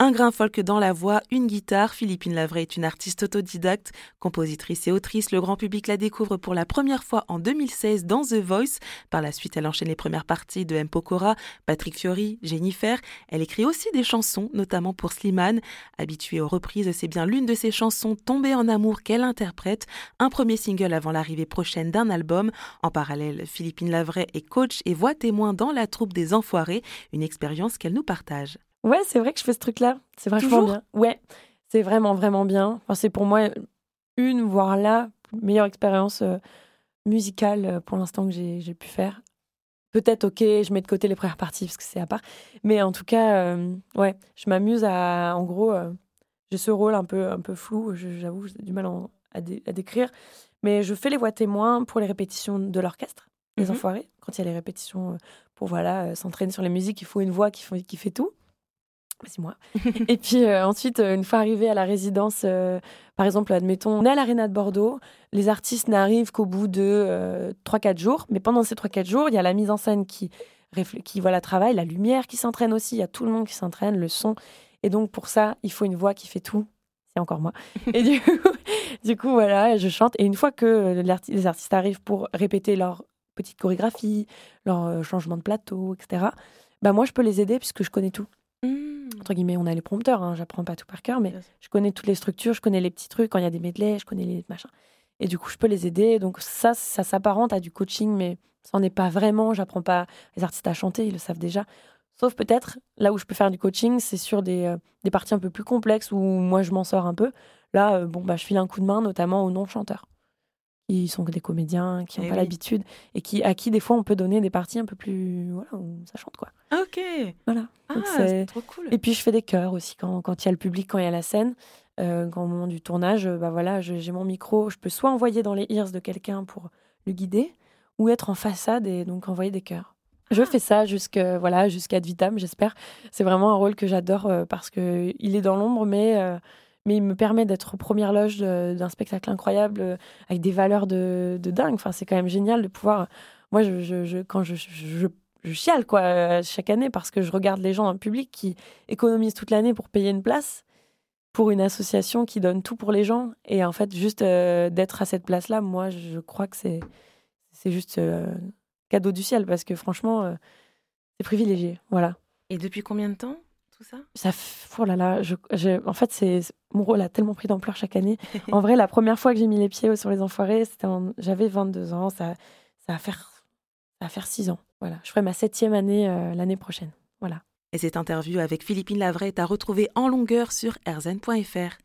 Un grain folk dans la voix, une guitare. Philippine Lavray est une artiste autodidacte, compositrice et autrice. Le grand public la découvre pour la première fois en 2016 dans The Voice. Par la suite, elle enchaîne les premières parties de M. Pokora, Patrick Fiori, Jennifer. Elle écrit aussi des chansons, notamment pour Slimane. Habituée aux reprises, c'est bien l'une de ses chansons Tombée en amour qu'elle interprète. Un premier single avant l'arrivée prochaine d'un album. En parallèle, Philippine Lavray est coach et voix témoin dans la troupe des Enfoirés, une expérience qu'elle nous partage. Ouais, c'est vrai que je fais ce truc-là. C'est vachement bien. Ouais, c'est vraiment, vraiment bien. Enfin, c'est pour moi une, voire la meilleure expérience euh, musicale euh, pour l'instant que j'ai pu faire. Peut-être, ok, je mets de côté les premières parties parce que c'est à part. Mais en tout cas, euh, ouais, je m'amuse à. En gros, j'ai ce rôle un peu, un peu flou, j'avoue, j'ai du mal à, décrire. Mais je fais les voix témoins pour les répétitions de l'orchestre, les mmh enfoirés. Quand il y a les répétitions pour voilà s'entraîner sur les musiques, il faut une voix qui, qui fait tout c'est moi. et puis euh, ensuite, euh, une fois arrivé à la résidence, euh, par exemple, admettons, on est à l'Arena de Bordeaux, les artistes n'arrivent qu'au bout de 3-4 jours, mais pendant ces 3-4 jours, il y a la mise en scène qui, qui voilà, travaille, la lumière qui s'entraîne aussi, il y a tout le monde qui s'entraîne, le son. Et donc pour ça, il faut une voix qui fait tout. C'est encore moi. et du coup, du coup, voilà, je chante. Et une fois que les artistes arrivent pour répéter leur petite chorégraphie, leur changement de plateau, etc., bah moi, je peux les aider puisque je connais tout. Mmh. Entre guillemets, on a les prompteurs, hein, j'apprends pas tout par cœur, mais je connais toutes les structures, je connais les petits trucs, quand il y a des medleys, je connais les machins. Et du coup, je peux les aider. Donc ça, ça s'apparente à du coaching, mais ça n'en est pas vraiment. J'apprends pas les artistes à chanter, ils le savent déjà. Sauf peut-être, là où je peux faire du coaching, c'est sur des, euh, des, parties un peu plus complexes où moi je m'en sors un peu. Là, euh, bon, bah, je file un coup de main, notamment aux non-chanteurs qui sont des comédiens, qui n'ont eh pas l'habitude, et qui, à qui des fois on peut donner des parties un peu plus. Voilà, où ça chante quoi. Ok. Voilà. Ah, c'est trop cool. Et puis je fais des chœurs aussi quand il y a le public, quand il y a la scène. Euh, quand au moment du tournage, euh, bah voilà, j'ai mon micro, je peux soit envoyer dans les ears de quelqu'un pour le guider, ou être en façade et donc envoyer des chœurs. Je ah. fais ça jusqu'à voilà, jusqu'à vitam, j'espère. C'est vraiment un rôle que j'adore euh, parce que il est dans l'ombre, mais euh, mais il me permet d'être première loge d'un spectacle incroyable euh, avec des valeurs de, dingue. Enfin, c'est quand même génial de pouvoir. Moi, je, quand je, je, chiale quoi euh, chaque année parce que je regarde les gens dans public qui économisent toute l'année pour payer une place pour une association qui donne tout pour les gens et en fait juste euh, d'être à cette place là moi je crois que c'est c'est juste cadeau du ciel parce que franchement c'est privilégié voilà et depuis combien de temps? Ça? Ça, oh là là, je, en fait, c'est mon rôle a tellement pris d'ampleur chaque année. en vrai, la première fois que j'ai mis les pieds sur les enfoirés, c'était j'avais 22 ans. Ça, ça va faire, ça va faire 6 ans. Voilà, je ferai ma septième année euh, l'année prochaine. Voilà. Et cette interview avec Philippine Lavray est à retrouver en longueur sur rzn.fr.